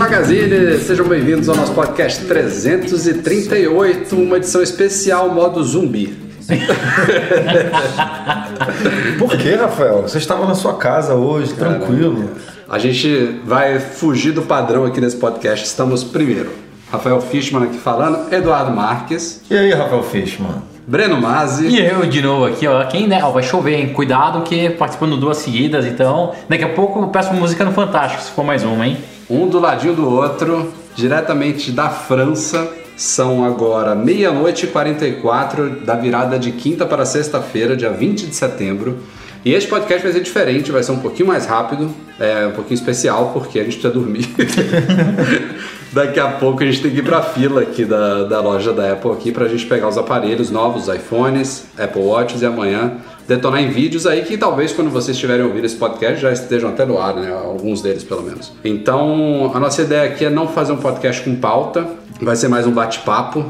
Magazine, sejam bem-vindos ao nosso podcast 338, uma edição especial modo zumbi. Por que, Rafael? Você estava na sua casa hoje, tranquilo. A gente vai fugir do padrão aqui nesse podcast. Estamos primeiro, Rafael Fishman aqui falando, Eduardo Marques, E aí, Rafael Fishman? Breno Mazzi. E eu de novo aqui, ó. Quem, né? Ó, vai chover, hein? Cuidado que participando duas seguidas, então. Daqui a pouco eu peço música no Fantástico, se for mais uma, hein? Um do ladinho do outro, diretamente da França. São agora meia-noite e 44 da virada de quinta para sexta-feira, dia 20 de setembro. E este podcast vai ser diferente, vai ser um pouquinho mais rápido, é um pouquinho especial, porque a gente precisa dormir. Daqui a pouco a gente tem que ir pra fila aqui da, da loja da Apple aqui pra gente pegar os aparelhos novos, os iPhones, Apple Watches e amanhã detonar em vídeos aí que talvez quando vocês estiverem ouvindo esse podcast já estejam até no ar, né? Alguns deles pelo menos. Então, a nossa ideia aqui é não fazer um podcast com pauta, vai ser mais um bate-papo.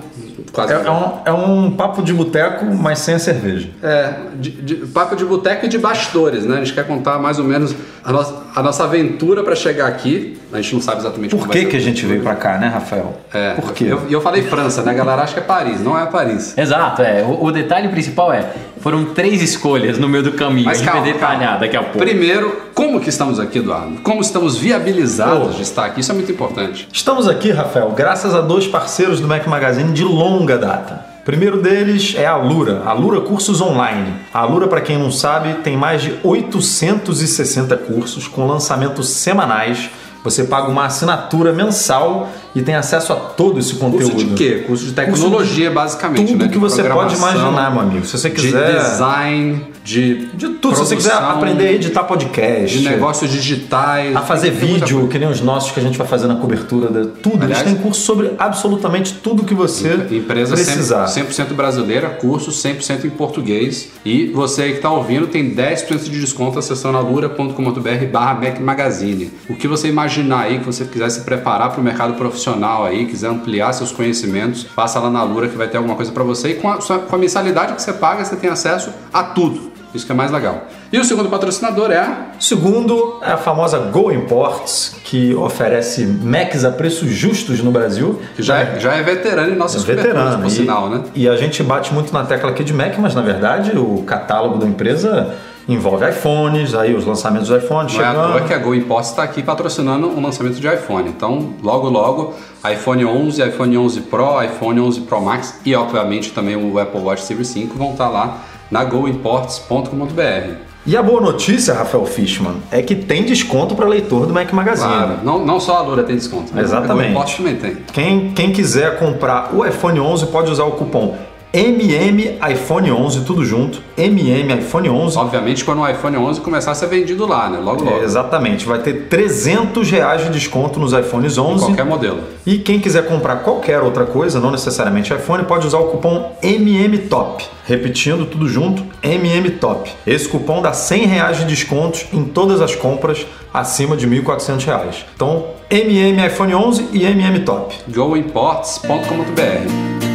É, é um, é um papo de boteco, mas sem a cerveja. é, de, de- papo de boteco e de bastidores, né? A gente quer contar mais ou menos a nossa, a nossa aventura para chegar aqui. A gente não sabe exatamente Por que, que a gente veio pra cá, né, Rafael? É, Por quê? E eu, eu falei França, né? A galera acha que é Paris, não é Paris. Exato, é. O, o detalhe principal é: foram três escolhas no meio do caminho. Mas a gente calma, vai detalhar calma. daqui a pouco. Primeiro, como que estamos aqui, Eduardo? Como estamos viabilizados Oh. de estar aqui? Isso é muito importante. Estamos aqui, Rafael, graças a dois parceiros do Mac Magazine de longa data. O primeiro deles é a Alura, a Alura Cursos Online. A Alura, para quem não sabe, tem mais de 860 cursos com lançamentos semanais. Você paga uma assinatura mensal e tem acesso a todo esse conteúdo. Curso de quê? Curso de tecnologia, basicamente. Tudo né? que De você pode imaginar, meu amigo. Se você quiser. De design, de. De tudo. Se você quiser produção, aprender a editar podcast. De negócios digitais. A fazer vídeo, que nem os nossos que a gente vai fazer na cobertura, de tudo. Aliás- Eles têm curso sobre absolutamente tudo que você Empresa precisar. 100%, 100% brasileira, curso 100% em português. E você aí que está ouvindo tem 10% de desconto acessando alura.com.br barra Mac Magazine. O que você imaginar aí, que você quiser se preparar para o mercado profissional aí, quiser ampliar seus conhecimentos, passa lá na Alura que vai ter alguma coisa para você. E com a, com a mensalidade que você paga, você tem acesso a tudo. Isso que é mais legal. E o segundo patrocinador é a segundo é a famosa Go Imports, que oferece Macs a preços justos no Brasil. que já é, já é veterano em nossas coberturas, veterano. por E, sinal, né? e a gente bate muito na tecla aqui de Mac, mas na verdade o catálogo da empresa envolve iPhones, aí os lançamentos dos iPhones Não é à chegando. toa que a Go Imports está aqui patrocinando o lançamento de iPhone. Então, logo logo, iPhone 11, iPhone 11 Pro, iPhone 11 Pro Max e, obviamente, também o Apple Watch Series 5 vão estar lá na goimports.com.br. E a boa notícia, Rafael Fishman, é que tem desconto para leitor do Mac Magazine. Claro, não, não só a Lura tem desconto, né? Exatamente. Imports também tem. Quem, quem quiser comprar o iPhone 11 pode usar o cupom MM iPhone 11, tudo junto, MM iPhone 11. Obviamente, quando o iPhone 11 começar a ser vendido lá, né? Logo, logo. É, exatamente, vai ter 300 reais de desconto nos iPhones 11. Qualquer modelo. E quem quiser comprar qualquer outra coisa, não necessariamente iPhone, pode usar o cupom MMTOP. Repetindo tudo junto, MMTOP. Esse cupom dá 100 reais de descontos em todas as compras acima de 1.400 reais. Então, MM iPhone 11 e MMTOP. goimports.com.br.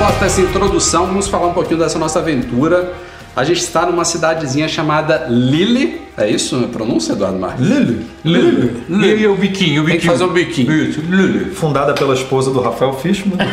posta essa introdução, vamos falar um pouquinho dessa nossa aventura. A gente está numa cidadezinha chamada Lille. É isso a pronúncia, Eduardo Marques? Lili. Lulu. E o biquinho, o biquinho. Tem que fazer um biquinho. Isso, Lulu. Fundada pela esposa do Rafael Fishman.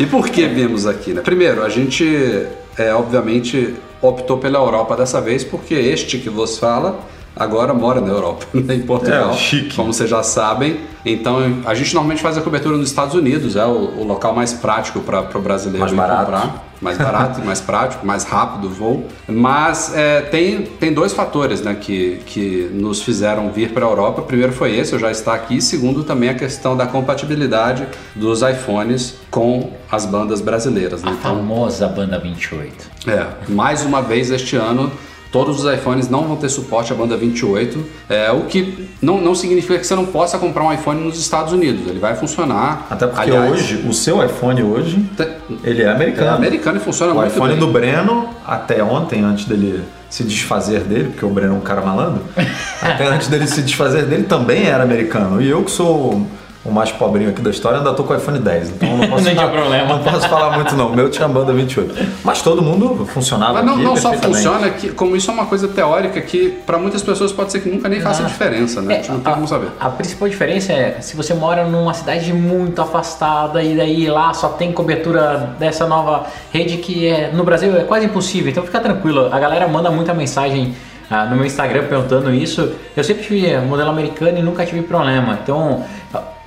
E por que viemos aqui? Né? Primeiro, a gente, é, obviamente, optou pela Europa dessa vez, porque este que vos fala agora mora na Europa, né, em Portugal, É, chique. como vocês já sabem. Então, a gente normalmente faz a cobertura nos Estados Unidos, é o, o local mais prático para o brasileiro Mais barato. comprar. mais barato, mais prático, mais rápido o voo. Mas é, tem, tem dois fatores né, que, que nos fizeram vir para a Europa. Primeiro foi esse, eu já está aqui. Segundo, também a questão da compatibilidade dos iPhones com as bandas brasileiras. Né? A Então, famosa banda 28. é, mais uma vez este ano, todos os iPhones não vão ter suporte à banda 28, é, o que não, não significa que você não possa comprar um iPhone nos Estados Unidos. Ele vai funcionar. Até porque Aliás, hoje, o seu iPhone hoje, te- ele é é americano. americano e funciona O muito iPhone bem. do Breno, até ontem, antes dele se desfazer dele, porque o Breno é um cara malandro, até antes dele se desfazer dele, também era americano. E eu que sou o mais pobrinho aqui da história, ainda tô com o iPhone 10, então não posso, Não falar, problema. não posso falar muito não. O meu tinha banda 28. Mas todo mundo funcionava Mas não, aqui não só funciona, que, como isso é uma coisa teórica que para muitas pessoas pode ser que nunca nem faça diferença, né? a gente não tem a, como saber. a principal diferença é se você mora numa cidade muito afastada e daí lá só tem cobertura dessa nova rede que é no Brasil é quase impossível. Então fica tranquilo, a galera manda muita mensagem ah, no meu Instagram perguntando isso. Eu sempre tive modelo americano e nunca tive problema. Então ah,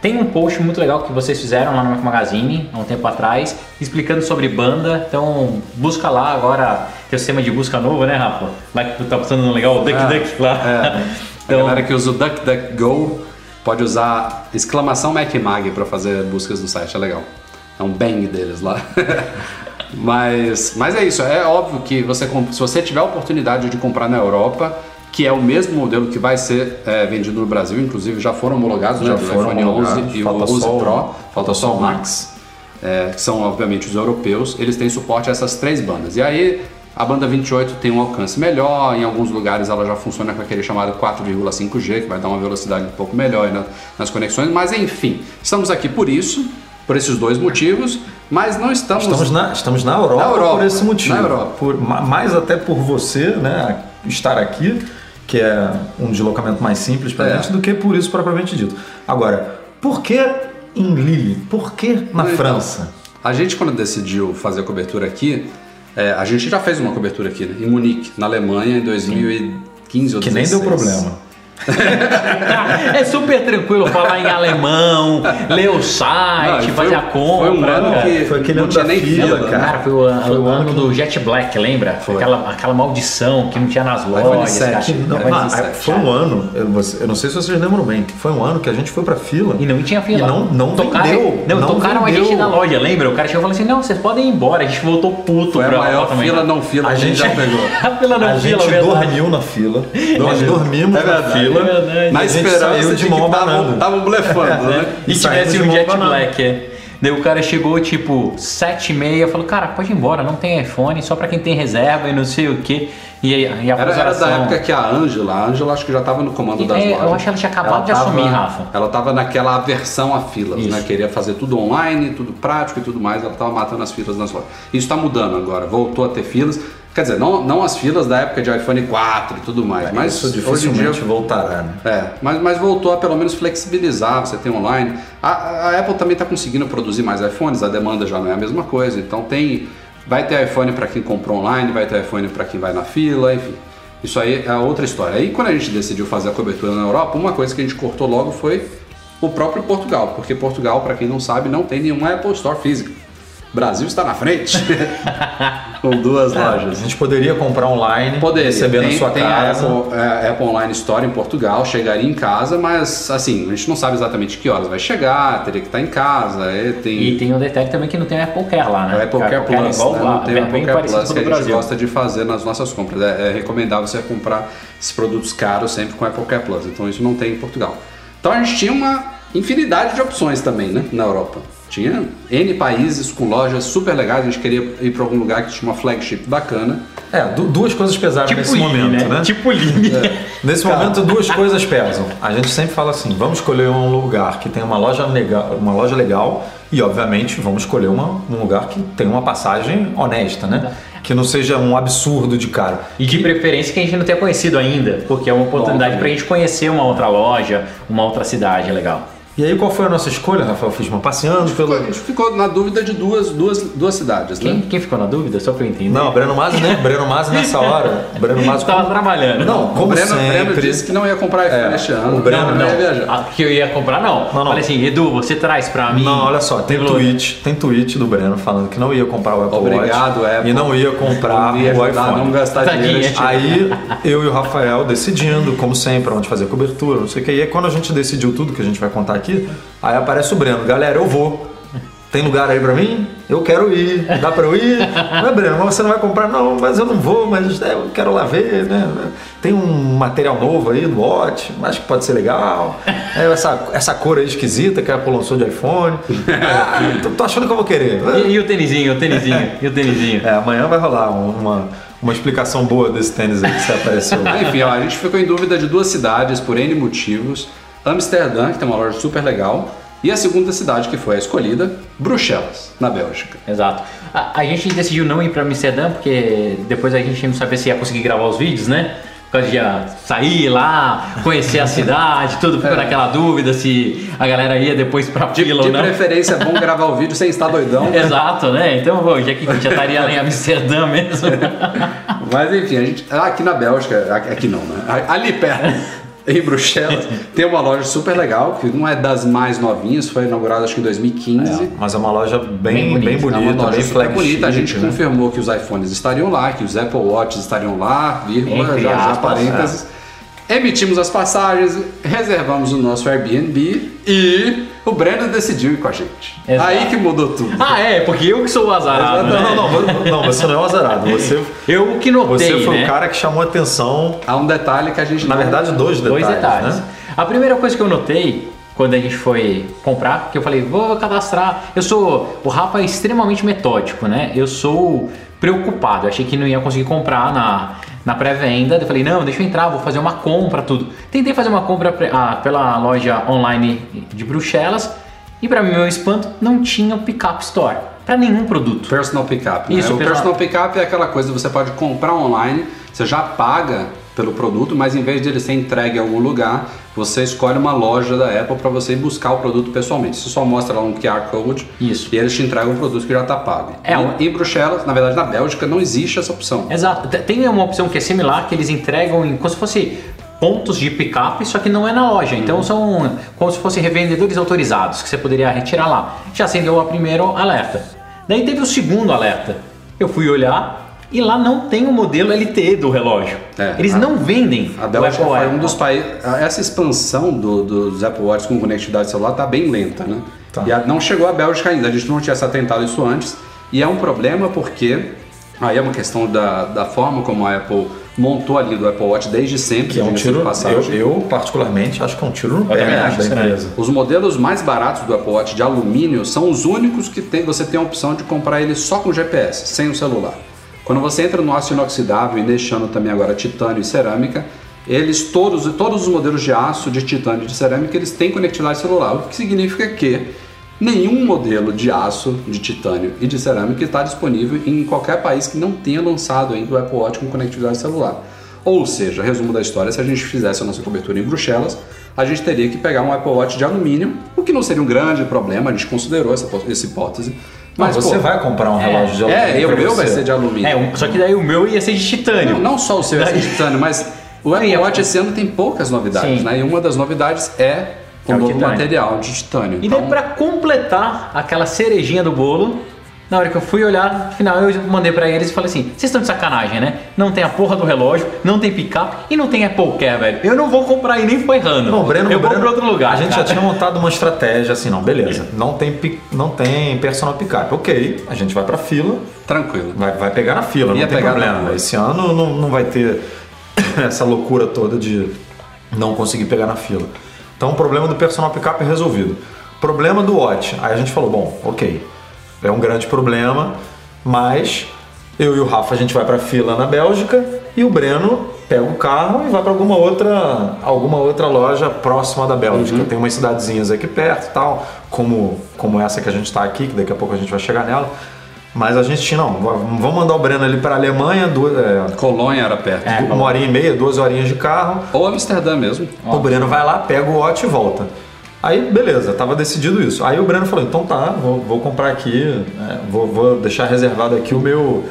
tem um post muito legal que vocês fizeram lá no Mac Magazine há um tempo atrás, explicando sobre banda. Então busca lá agora, tem o sistema de busca novo, né, Rafa? Lá que tu tá passando no legal, o Duck É, Duck lá. É. Então- a galera que usa o DuckDuckGo pode usar exclamação MacMag para fazer buscas no site, é legal. É um bang deles lá. mas, mas é isso, é óbvio que você, se você tiver a oportunidade de comprar na Europa, que é o mesmo modelo que vai ser é, vendido no Brasil, inclusive já foram homologados, Já né, foram iPhone 11 homologados, e o falta 11 só o- Pro, falta só o Max, é, que são obviamente os europeus, eles têm suporte a essas três bandas. E aí a banda 28 tem um alcance melhor, em alguns lugares ela já funciona com aquele chamado 4,5G, que vai dar uma velocidade um pouco melhor na- nas conexões, mas enfim, estamos aqui por isso, por esses dois motivos, mas não estamos... Estamos na, estamos na Europa, Na Europa, por esse motivo. na Europa. Por, ma- mais até por você né, estar aqui, que é um deslocamento mais simples para É. gente, do que por isso propriamente dito. Agora, por que em Lille? Por que na Então, França? A gente, quando decidiu fazer a cobertura aqui, é, a gente já fez uma cobertura aqui, né, em Munique, na Alemanha, em 2015 ou Que nem deu 16. problema. É super tranquilo falar em alemão, ler o Não, site, foi fazer um- a compra. Foi um ano cara. que Foi aquele não ano tinha da nem fila, fila, cara. Cara, foi o, Foi o ano que- do Jet Black, lembra? Foi. Aquela, aquela maldição que não tinha nas lojas. 7, cara. Que não- iPhone ah, 17, foi um ano, eu, você- eu não sei se vocês lembram bem, foi um ano que a gente foi pra fila. E não tinha fila. E não- não tocaram, vendeu, Não, não tocaram a vendeu. gente na loja, lembra? O cara chegou e falou assim: não, vocês podem ir embora. A gente voltou puto Foi a pra maior também. fila não fila A que a gente já pegou. A fila não a fila, gente verdade. dormiu na fila. Nós dormimos É na verdade, fila. é. Na esperança de, que mão estavam abanando. estavam blefando, né? E E tivesse um Jet banana. Black, é. Daí o cara chegou, tipo, sete e meia, falou, cara, pode ir embora, não tem iPhone, só pra quem tem reserva e não sei o que. E, aí- e a Era, era da época que a Ângela, a Ângela acho que já estava no comando das É, eu lojas. acho que ela tinha acabado de tava- assumir, Rafa. Ela estava naquela aversão a filas, Isso. né? Queria fazer tudo online, tudo prático e tudo mais. Ela estava matando as filas nas lojas. Isso está mudando agora, voltou a ter filas. Quer dizer, não, não as filas da época de iPhone 4 e tudo mais, mas Isso hoje em dificilmente dia voltará, né? É, mas, mas voltou a pelo menos flexibilizar, você tem online. A, a Apple também está conseguindo produzir mais iPhones, a demanda já não é a mesma coisa. Então tem. Vai ter iPhone para quem comprou online, vai ter iPhone para quem vai na fila, enfim. Isso aí é outra história. Aí quando a gente decidiu fazer a cobertura na Europa, uma coisa que a gente cortou logo foi o próprio Portugal, porque Portugal, para quem não sabe, não tem nenhuma Apple Store física. Brasil está na frente, com duas A lojas. gente poderia comprar online, Poderia. receber tem, na sua tem casa. A Apple, é, a Apple Online Store em Portugal, chegaria em casa, mas assim, a gente não sabe exatamente que horas vai chegar, teria que estar em casa. é, tem, E tem um detalhe também que não tem Apple Care lá, né? o Apple Care Apple Plus, igual né? lá, não tem o Apple Care Plus que o a gente Brasil. gosta de fazer nas nossas compras. É, é recomendável você comprar esses produtos caros sempre com Apple Care Plus, então isso não tem em Portugal. Então a gente tinha uma infinidade de opções também, né, na Europa. Tinha N países com lojas super legais, a gente queria ir para algum lugar que tinha uma flagship bacana. É, du- duas coisas pesaram Tipo nesse momento, né? Tipo Line. Nesse momento, duas coisas pesam. A gente sempre fala assim: vamos escolher um lugar que tem uma loja legal, uma loja legal e, obviamente, vamos escolher uma- um lugar que tem uma passagem honesta, né? Que não seja um absurdo de caro. E de preferência que a gente não tenha conhecido ainda, porque é uma oportunidade também. pra gente conhecer uma outra loja, uma outra cidade legal. E aí qual foi a nossa escolha, Rafael Fishman? Passeando Ficou- pelo... a gente ficou na dúvida de duas, duas, duas cidades, Quem, né? quem ficou na dúvida? Só pra eu entender. Não, Breno Masi, né? Breno Masi nessa hora. Breno Masi... Tava trabalhando. Não, O como Breno, sempre... Breno disse que não ia comprar iPhone É, este ano. o Breno não, não. ia viajar. Ah, que eu ia comprar, não. Não, não. Falei assim, Edu, você traz pra mim. Não, olha só, tem Pelo- tweet, tem tweet do Breno falando que não ia comprar o Apple Obrigado, Watch Apple. e não ia comprar Não ia o ajudar iPhone. não gastar Tadinha. dinheiro. Aí eu e o Rafael decidindo, como sempre, onde fazer cobertura, não sei o que. E aí quando a gente decidiu tudo que a gente vai contar aqui, aí aparece o Breno. Galera, eu vou. Tem lugar aí pra mim? Eu quero ir. Dá pra eu ir? Não é, Breno, mas você não vai comprar? Não, mas eu não vou, mas é, eu quero lá ver, né? Tem um material novo aí do Watch, acho que pode ser legal. É, essa, essa cor aí esquisita que a Apple lançou de iPhone. Ah, tô, tô achando que eu vou querer. E, e o tênisinho, o tênisinho, e o tênisinho. É, amanhã vai rolar uma, uma explicação boa desse tênis aí que você apareceu. Ah, Enfim, ó, a gente ficou em dúvida de duas cidades por N motivos. Amsterdã, que tem uma loja super legal, e a segunda cidade que foi a escolhida, Bruxelas, na Bélgica. Exato. A, a gente decidiu não ir pra Amsterdã porque depois a gente não sabia se ia conseguir gravar os vídeos, né? Por causa de sair lá, conhecer a cidade, tudo ficou naquela dúvida se a galera ia depois pra De, fila de ou não. preferência, é bom gravar o vídeo sem estar doidão. Exato, né? Então, pô, já que já estaria lá em Amsterdã mesmo. Mas enfim, a gente, aqui na Bélgica, aqui não, né? Ali perto, em Bruxelas, tem uma loja super legal, que não é das mais novinhas, foi inaugurada acho que em 2015. Mas é uma loja bem, Bem bem bonita. É uma loja bem super bonita. A gente né? confirmou que os iPhones estariam lá, que os Apple Watches estariam lá, vírgula, Entre já, já aspas, parênteses. Emitimos as passagens, reservamos o nosso Airbnb e o Breno decidiu ir com a gente. Exato. Aí que mudou tudo. ah, é, porque eu que sou o azarado. Não, né? não, não, vo- não, você não é um azarado. Você, Eu que notei, você foi né? o cara que chamou atenção. Há um detalhe que a gente Na não- verdade, dois detalhes. Dois detalhes. Né? A primeira coisa que eu notei quando a gente foi comprar, que eu falei, vou cadastrar. Eu sou. O Rafa é extremamente metódico, né? Eu sou preocupado. Eu achei que não ia conseguir comprar na, na pré-venda. Eu falei, não, deixa eu entrar, vou fazer uma compra, tudo. Tentei fazer uma compra ah, pela loja online de Bruxelas e, para meu espanto, não tinha o Pickup Store para nenhum produto. Personal Pickup. Né? Isso, o personal- personal Pickup é aquela coisa que você pode comprar online, você já paga pelo produto, mas em vez de ele ser entregue em algum lugar, você escolhe uma loja da Apple para você ir buscar o produto pessoalmente. Você só mostra lá um QR Code Isso. e eles te entregam o produto que já está pago. É, E- um- Em Bruxelas, na verdade na Bélgica, não existe essa opção. Exato. Tem uma opção que é similar, que eles entregam em como se fosse pontos de picape, só que não é na loja. Então são como se fossem revendedores autorizados que você poderia retirar lá. Já acendeu o primeiro alerta. Daí teve o segundo alerta. Eu fui olhar e lá não tem o modelo LTE do relógio. É, eles a- não vendem A o Bélgica Apple foi um dos países. Essa expansão do- dos Apple Watch com conectividade celular está bem lenta, né? Tá. E a- não chegou à Bélgica ainda, a gente não tinha se atentado isso antes. E é um problema porque. Aí é uma questão da, da forma como a Apple montou ali do Apple Watch desde sempre. Que é um tiro. Eu, passagem. eu, particularmente, acho que é um tiro no pé acho, da empresa. Os modelos mais baratos do Apple Watch de alumínio são os únicos que tem, você tem a opção de comprar ele só com GPS, sem o celular. Quando você entra no aço inoxidável e ano também agora titânio e cerâmica, eles todos, todos os modelos de aço, de titânio e de cerâmica, eles têm conectividade celular, o que significa que nenhum modelo de aço, de titânio e de cerâmica está disponível em qualquer país que não tenha lançado ainda o Apple Watch com conectividade celular. Ou seja, resumo da história, se a gente fizesse a nossa cobertura em Bruxelas, a gente teria que pegar um Apple Watch de alumínio, o que não seria um grande problema, a gente considerou essa, essa hipótese. Mas você pô, vai comprar um relógio de alumínio. É, e o meu vai você. ser de alumínio. É, um- só que daí o meu ia ser de titânio. Não, não só o seu é de titânio, mas o Apple Sim, Watch esse ano tem poucas novidades, Sim. né? E uma das novidades é o É o novo titânio. material de titânio. E daí, Então, pra completar aquela cerejinha do bolo, na hora que eu fui olhar, no final eu mandei pra eles e falei assim: vocês estão de sacanagem, né? Não tem a porra do relógio, não tem picape e não tem Apple Care, velho. Eu não vou comprar e nem foi errando. Não, o Breno, eu vou Breno- pra outro lugar. A gente cara. já tinha montado uma estratégia assim, não, beleza. Não tem, não tem personal picape. Ok, a gente vai pra fila, tranquilo. vai, vai pegar na fila, Ia não tem problema. Esse ano não, não vai ter essa loucura toda de não conseguir pegar na fila. Então o problema do personal picape é resolvido. Problema do Watch. Aí a gente falou, bom, ok, é um grande problema, mas eu e o Rafa a gente vai pra fila na Bélgica e o Breno pega o carro e vai para alguma outra alguma outra loja próxima da Bélgica. Tem umas cidadezinhas aqui perto, tal, como como essa que a gente está aqui, que daqui a pouco a gente vai chegar nela. Mas a gente não, vamos mandar o Breno ali para a Alemanha, duas, é, Colônia era perto. É. uma horinha e meia, duas horinhas de carro. Ou Amsterdã mesmo. O Breno vai lá, pega o watch e volta. Aí, beleza, tava decidido isso. Aí o Breno falou, então tá, vou, vou comprar aqui, é, vou, vou deixar reservado aqui o meu,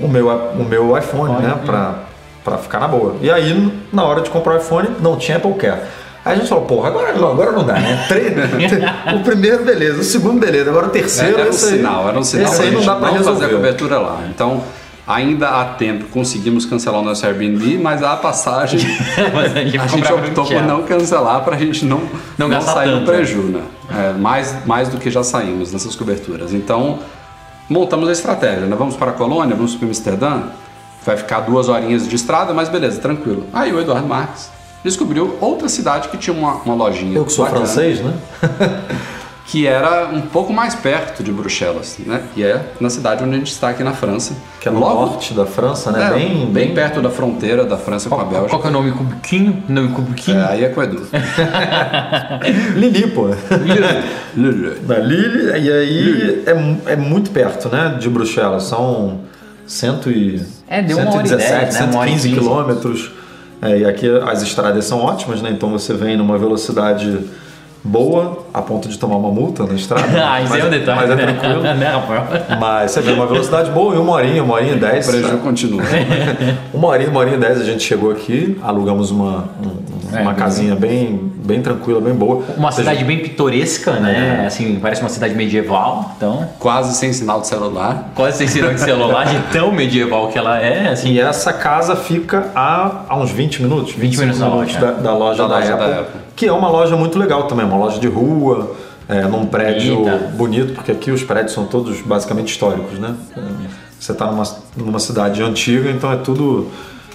o meu, o meu iPhone, né, pra, pra ficar na boa. E aí, na hora de comprar o iPhone, não tinha Care. Aí a gente falou, porra, agora não, agora não dá, né? O primeiro, beleza, o segundo, beleza, agora o terceiro, Era um esse aí- sinal, era um sinal esse aí não dá pra não fazer a resolver. cobertura lá. Então, ainda há tempo, conseguimos cancelar o nosso Airbnb, mas a passagem Mas a gente, a gente optou por não cancelar para a gente não, Não gastar sair no tanto, preju, né? É, mais, mais do que já saímos nessas coberturas. Então, montamos a estratégia, né? Vamos para a Colônia, vamos para Amsterdã, vai ficar duas horinhas de estrada, mas beleza, tranquilo. Aí o Eduardo Marques descobriu outra cidade que tinha uma, uma lojinha Eu que sou bacana, francês, né? que era um pouco mais perto de Bruxelas, né? Que é na cidade onde a gente está aqui na França. Que é no Logo- norte da França, né? é, bem, bem, perto da fronteira da França com a Qual, Bélgica. qual que é o nome? Cubiquinho? Nome Cubiquinho? É, aí é com o Edu. Lili, pô. Lulu. Da Lille, e aí é, mu- é muito perto, né, de Bruxelas. São cento e, É, deu uma hora e 117, dez, né? Uma hora e 115 quinze. quilômetros. É, e aqui as estradas são ótimas, né? Então você vem numa velocidade boa, a ponto de tomar uma multa na estrada. ah, isso mas, é um detalhe. Mas é né? tranquilo. né, Rafael? Mas você vê uma velocidade boa e uma horinha, uma horinha e dez. O preju continua. Uma horinha, uma horinha e dez a gente chegou aqui, alugamos uma, um- uma É, casinha bem, bem tranquila, bem boa. Uma Ou seja, cidade bem pitoresca, né? Assim, parece uma cidade medieval. Então, Quase sem sinal de celular. quase sem sinal de celular, de tão medieval que ela é. Assim, E essa casa fica a, a uns 20 minutos, 20 minutos da loja. da, da loja, Da da, loja da Apple, Apple. Que é uma loja muito legal também, uma loja de rua, é, num prédio Bonita. bonito, porque aqui os prédios são todos basicamente históricos, né? É, Você está numa, numa cidade antiga, então é tudo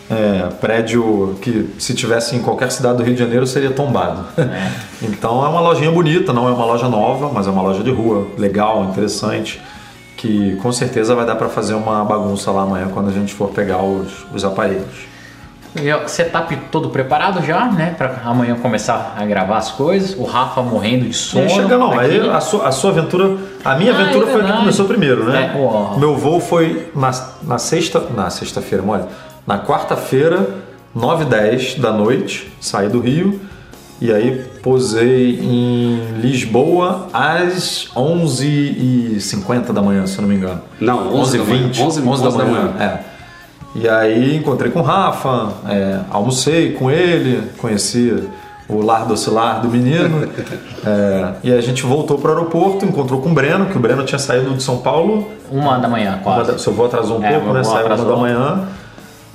é, prédio que se tivesse em qualquer cidade do Rio de Janeiro seria tombado. então é uma lojinha bonita, não é uma loja nova, mas é uma loja de rua, legal, interessante que com certeza vai dar para fazer uma bagunça lá amanhã quando a gente for pegar os, os aparelhos. E o setup todo preparado já, né? Pra amanhã começar a gravar as coisas. O Rafa morrendo de sono. aí chega não, aqui. aí a sua, a sua aventura, a minha Ah, aventura é foi a que começou primeiro, né? É. Meu voo foi na, na sexta, na sexta-feira, olha, na quarta-feira, 9 h 10 da noite, saí do Rio e aí posei em Lisboa às 11h50 da manhã, se eu não me engano. Não, 11 da manhã. 11h20, 11 11 da manhã. É. E aí encontrei com o Rafa, é, almocei com ele, conheci o lar docilar do menino. é, e a gente voltou para o aeroporto, encontrou com o Breno, que o Breno tinha saído de São Paulo. Uma da manhã, quase. da- seu voo atrasou um É, pouco, né? Saiu uma da manhã.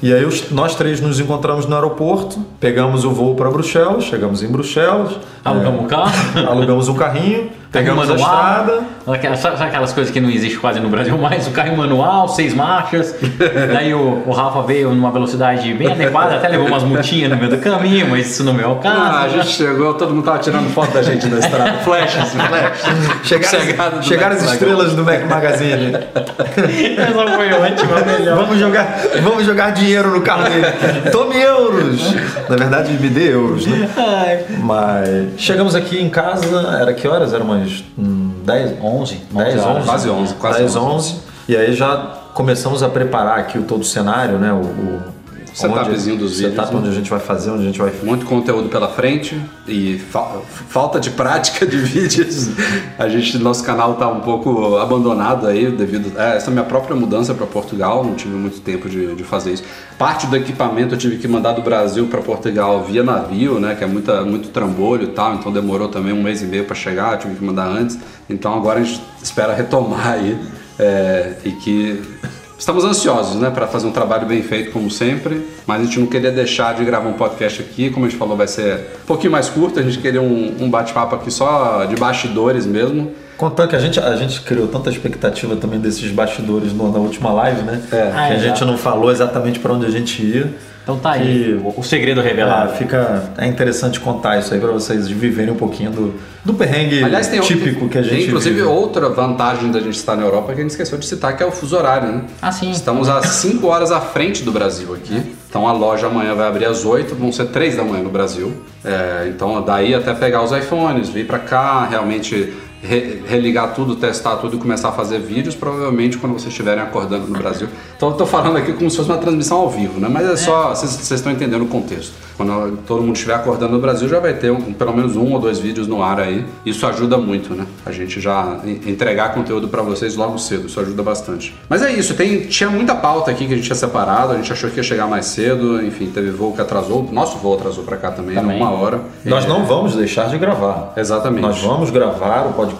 E aí os- nós três nos encontramos no aeroporto, pegamos o voo para Bruxelas, chegamos em Bruxelas, Alugamos o carro. alugamos um carrinho, pegamos a manual. estrada. Aquelas- Sabe aquelas coisas que não existe quase no Brasil mais? O carro manual, seis marchas. Daí o, o Rafa veio numa velocidade bem adequada, até levou umas multinhas no meio do caminho, mas isso não é o caso. Ah, a gente chegou, todo mundo tava tirando foto da gente na estrada. Flashes, flashes. Chegaram, chegaram as estrelas do Mac Magazine. Essa foi ótima, a melhor. Vamos jogar, vamos jogar dinheiro no carro dele. Tome euros! Na verdade, me dê euros, né? Mas chegamos aqui em casa, era que horas? Era umas hum, 10, 11, 10, 11? Quase 11, quase 10, 11. 11. E aí já começamos a preparar aqui o todo o cenário, né? O, o Setupzinho dos vídeos, setup onde a gente vai fazer, onde a gente vai Muito conteúdo pela frente e fa- falta de prática de vídeos. A gente, nosso canal tá um pouco abandonado aí devido a essa minha própria mudança para Portugal. Não tive muito tempo de, de fazer isso. Parte do equipamento eu tive que mandar do Brasil para Portugal via navio, né? Que é muita, muito trambolho e tal. Então demorou também um mês e meio para chegar. Tive que mandar antes. Então agora a gente espera retomar aí é, e que Estamos ansiosos, né, para fazer um trabalho bem feito como sempre, mas a gente não queria deixar de gravar um podcast aqui, como a gente falou, vai ser um pouquinho mais curto, a gente queria um, um bate-papo aqui só de bastidores mesmo. Contando que a gente, a gente criou tanta expectativa também desses bastidores no- na última live, né? É. que Ah, a gente não falou exatamente para onde a gente ia. Então tá aí, o, o segredo Ah, revelado. fica, é interessante contar isso aí para vocês viverem um pouquinho do, do perrengue Aliás, tem típico que a gente tem, inclusive vive. outra vantagem da gente estar na Europa que a gente esqueceu de citar, que é o fuso horário, né? Ah, sim. Estamos às 5 horas à frente do Brasil aqui. Então a loja amanhã vai abrir às 8, vão ser 3 da manhã no Brasil. É, então daí até pegar os iPhones, vir para cá, realmente re- religar tudo, testar tudo e começar a fazer vídeos, provavelmente quando vocês estiverem acordando no Brasil. Então eu tô falando aqui como se fosse uma transmissão ao vivo, né? Mas é só, vocês vocês estão entendendo o contexto. Quando todo mundo estiver acordando no Brasil, já vai ter um- pelo menos um ou dois vídeos no ar aí. Isso ajuda muito, né? A gente já en- entregar conteúdo pra vocês logo cedo, isso ajuda bastante. Mas é isso, tem, tinha muita pauta aqui que a gente tinha separado, a gente achou que ia chegar mais cedo, enfim, teve voo que atrasou, nosso voo atrasou pra cá também, Também. uma hora. Nós É, não vamos deixar de gravar. Exatamente. Nós vamos gravar o podcast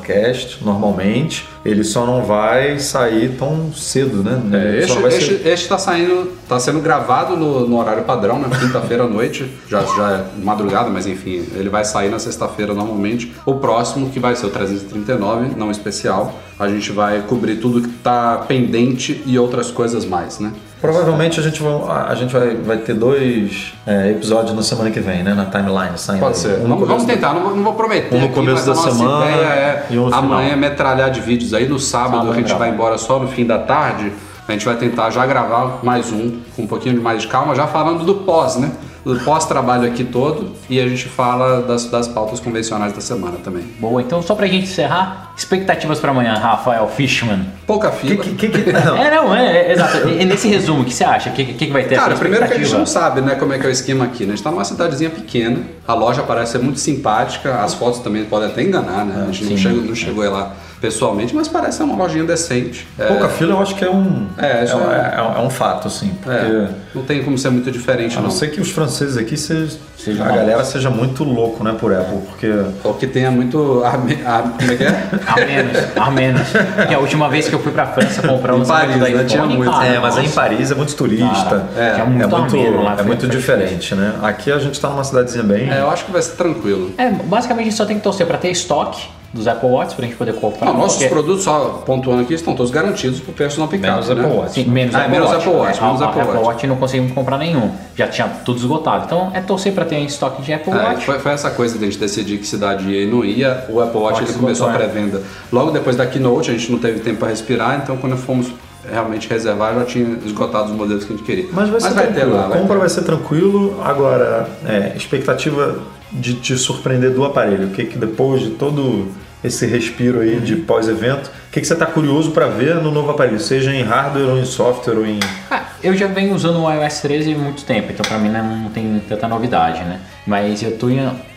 normalmente, ele só não vai sair tão cedo, né? É, este, vai ser- este tá saindo, tá sendo gravado no, no horário padrão, né? Quinta-feira à noite, já, já é madrugada, mas enfim, ele vai sair na sexta-feira normalmente. O próximo, que vai ser o 339, não especial, a gente vai cobrir tudo que tá pendente e outras coisas mais, né? Provavelmente a gente, vai, a gente vai, vai ter dois é, episódios na semana que vem, né? Na timeline saindo. Pode ser. Um vamos, vamos tentar, não, vou- não vou prometer. Um no começo da semana ideia é e um no amanhã final. metralhar de vídeos aí no sábado, Sábado a gente gravar. vai embora só no fim da tarde. A gente vai tentar já gravar mais um, com um pouquinho de mais de calma, já falando do pós, né? Do pós-trabalho aqui todo. E a gente fala das, das pautas convencionais da semana também. Boa, então só pra gente encerrar, expectativas pra amanhã, Rafael Fishman. Pouca fila. que, que, que- não. É, não, é, é, exato. E nesse resumo, o que você acha? O que, que, que vai ter? Cara, primeiro que a gente não sabe, né, como é que é o esquema aqui, né? A gente tá numa cidadezinha pequena, a loja parece ser muito simpática, as fotos também podem até enganar, né? A gente não sim. chegou, não chegou aí lá pessoalmente, mas parece ser uma lojinha decente. É, Pouca fila eu acho que é um, É, é, é um- é um fato, assim. Porque é, não tem como ser muito diferente, a não não. ser que os franceses aqui sejam. Sejam a galera seja muito louco, né, por Apple, porque. Ou que tenha muito. arme- ar- como é que é? A menos, a menos. Que a última vez que eu fui pra França comprar um Em Paris, lançamento né? Tinha muito. cara, é, mas aí em nossa. Paris é muito turista. Cara, É, tinha é muito, muito, lá, é muito diferente, né? Aqui a gente tá numa cidadezinha bem. É, eu acho que vai ser tranquilo. É, basicamente a gente só tem que torcer pra ter estoque dos Apple Watch pra gente poder comprar. Não, nossos porque- produtos, só pontuando aqui, estão todos garantidos pro preço não picado. Menos né? Apple Watch. Sim, menos Ah, Apple menos Watch. Apple Watch, É, menos a- Apple a Apple Watch. Watch não conseguimos comprar nenhum. Já tinha tudo esgotado. Então é torcer pra ter estoque de Apple É, Watch. foi, foi essa coisa de a gente decidir que cidade ia e não ia. O Apple Watch Watch ele começou a é. pré-venda logo depois da Keynote, a gente não teve tempo para respirar, então quando fomos realmente reservar já tinha esgotado os modelos que a gente queria. Mas vai ser ter tranquilo. lá. a vai compra ter. vai ser tranquilo. Agora, é, expectativa de te surpreender do aparelho. O que, que depois de todo esse respiro aí de pós-evento, o que, que você está curioso para ver no novo aparelho? Seja em hardware ou em software ou em. Ah, eu já venho usando o iOS 13 há muito tempo, então pra mim né, não tem tanta novidade, né? Mas eu tô,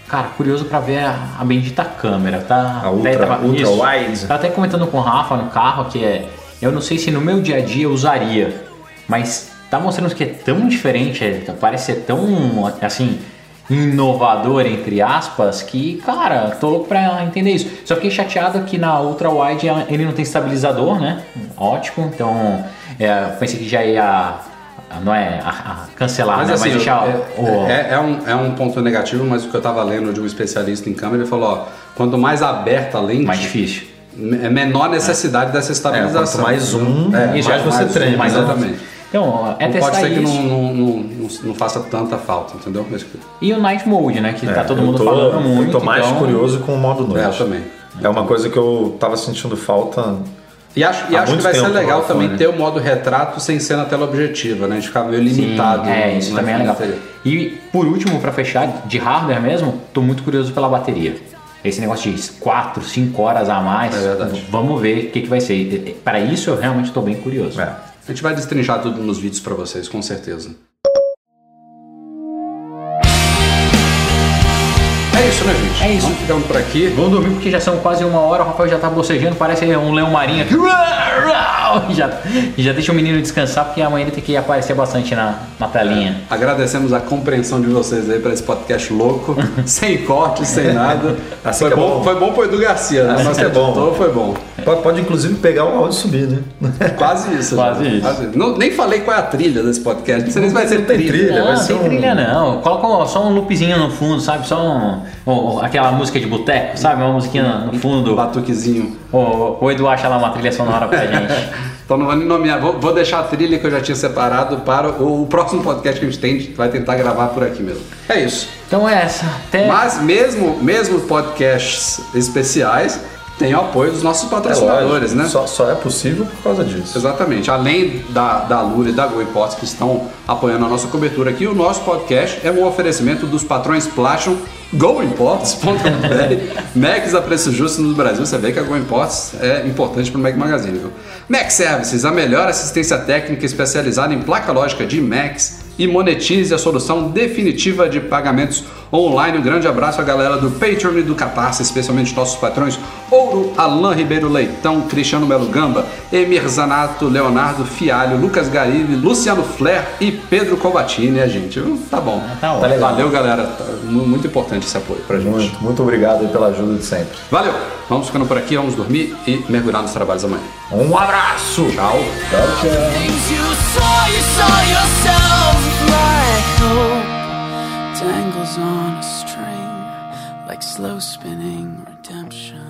cara, curioso pra ver a, a bendita câmera, tá? A ultra- ultra isso. wide. Tava até comentando com o Rafa no carro que é, eu não sei se no meu dia a dia eu usaria, mas tá mostrando que é tão diferente, é, parece ser tão, assim, inovador, entre aspas, que, cara, tô louco pra entender isso. Só fiquei chateado que na Ultra Wide ele não tem estabilizador, né? Ótimo, então é, pensei que já ia, não é, a- a cancelar, Mas né? assim, mas deixar é, o... é- é um, é um ponto negativo, mas o que eu tava lendo de um especialista em câmera, ele falou, ó, quanto mais aberta a lente, mais difícil. é menor necessidade dessa estabilização. quanto mais zoom, é, mais você treme, mais né? exatamente. Então, é Não testar pode ser que isso. não, não, não, não, não faça tanta falta, entendeu? Mas- E o Night Mode, né? Que tá todo É, eu mundo tô, falando muito. Eu tô mais então- curioso com o modo noite. É, eu também. É uma coisa que eu tava sentindo falta. E acho, e acho que vai ser legal também iPhone. ter o modo retrato sem ser na tela objetiva, né? A gente ficar meio Sim, limitado. é, no- isso também é legal. E por último, pra fechar, de hardware mesmo, tô muito curioso pela bateria. Esse negócio de 4, 5 horas a mais, É verdade. vamos ver o que, que vai ser. Para isso eu realmente tô bem curioso. É. A gente vai destrinchar tudo nos vídeos pra vocês, com certeza. É isso, né, gente? É isso. Vamos ficando por aqui. Vamos dormir porque já são quase uma hora, o Rafael já tá bocejando, parece um leão marinho aqui. Já, já deixa o menino descansar porque amanhã ele tem que aparecer bastante na, na telinha. Agradecemos a compreensão de vocês aí para esse podcast louco, sem corte, sem nada. Assim foi, é bom, bom. foi bom pro Edu Garcia, né? Assim Nosso que é bom. foi bom. Pode, pode, inclusive pegar o áudio e subir, né? Quase isso. Quase já. isso. Não, nem falei qual é a trilha desse podcast. Não sei nem se vai ser Não tem trilha. trilha. Não, vai não ser tem um- trilha não. Coloca só um loopzinho no fundo, sabe? Só um, um- aquela música de boteco, sabe? Uma musiquinha no fundo. Um batuquezinho. O, o Edu acha lá uma trilha sonora pra gente. Então não vou nem nomear. Vou, vou deixar a trilha que eu já tinha separado para o, o próximo podcast que a gente tem. A gente vai tentar gravar por aqui mesmo. É isso. Então é essa. Até. Mas mesmo, mesmo podcasts especiais, tem o apoio dos nossos É patrocinadores, lógico, né? Só, só é possível por causa disso. Exatamente. Além da, da Lura e da Go Imports que estão apoiando a nossa cobertura aqui, o nosso podcast é um oferecimento dos patrões Platinum, GoImports.br, Macs a preço justo no Brasil. Você vê que a Go Imports é importante para o Mac Magazine, viu? Mac Services, a melhor assistência técnica especializada em placa lógica de Macs e monetize a solução definitiva de pagamentos online. Um grande abraço à galera do Patreon e do Catarse, especialmente nossos patrões Ouro, Alain Ribeiro Leitão, Cristiano Melo Gamba, Emir Zanato, Leonardo Fialho, Lucas Garilli, Luciano Flair e Pedro Cobatini, a gente. viu? Tá bom. Tá ótimo. legal. Valeu, galera. Tá mu- muito importante esse apoio pra gente. Muito, muito obrigado aí pela ajuda de sempre. Valeu. Vamos ficando por aqui, vamos dormir e mergulhar nos trabalhos amanhã. Um abraço! Tchau. Tchau, tchau. Dangles on a string, like slow spinning redemption.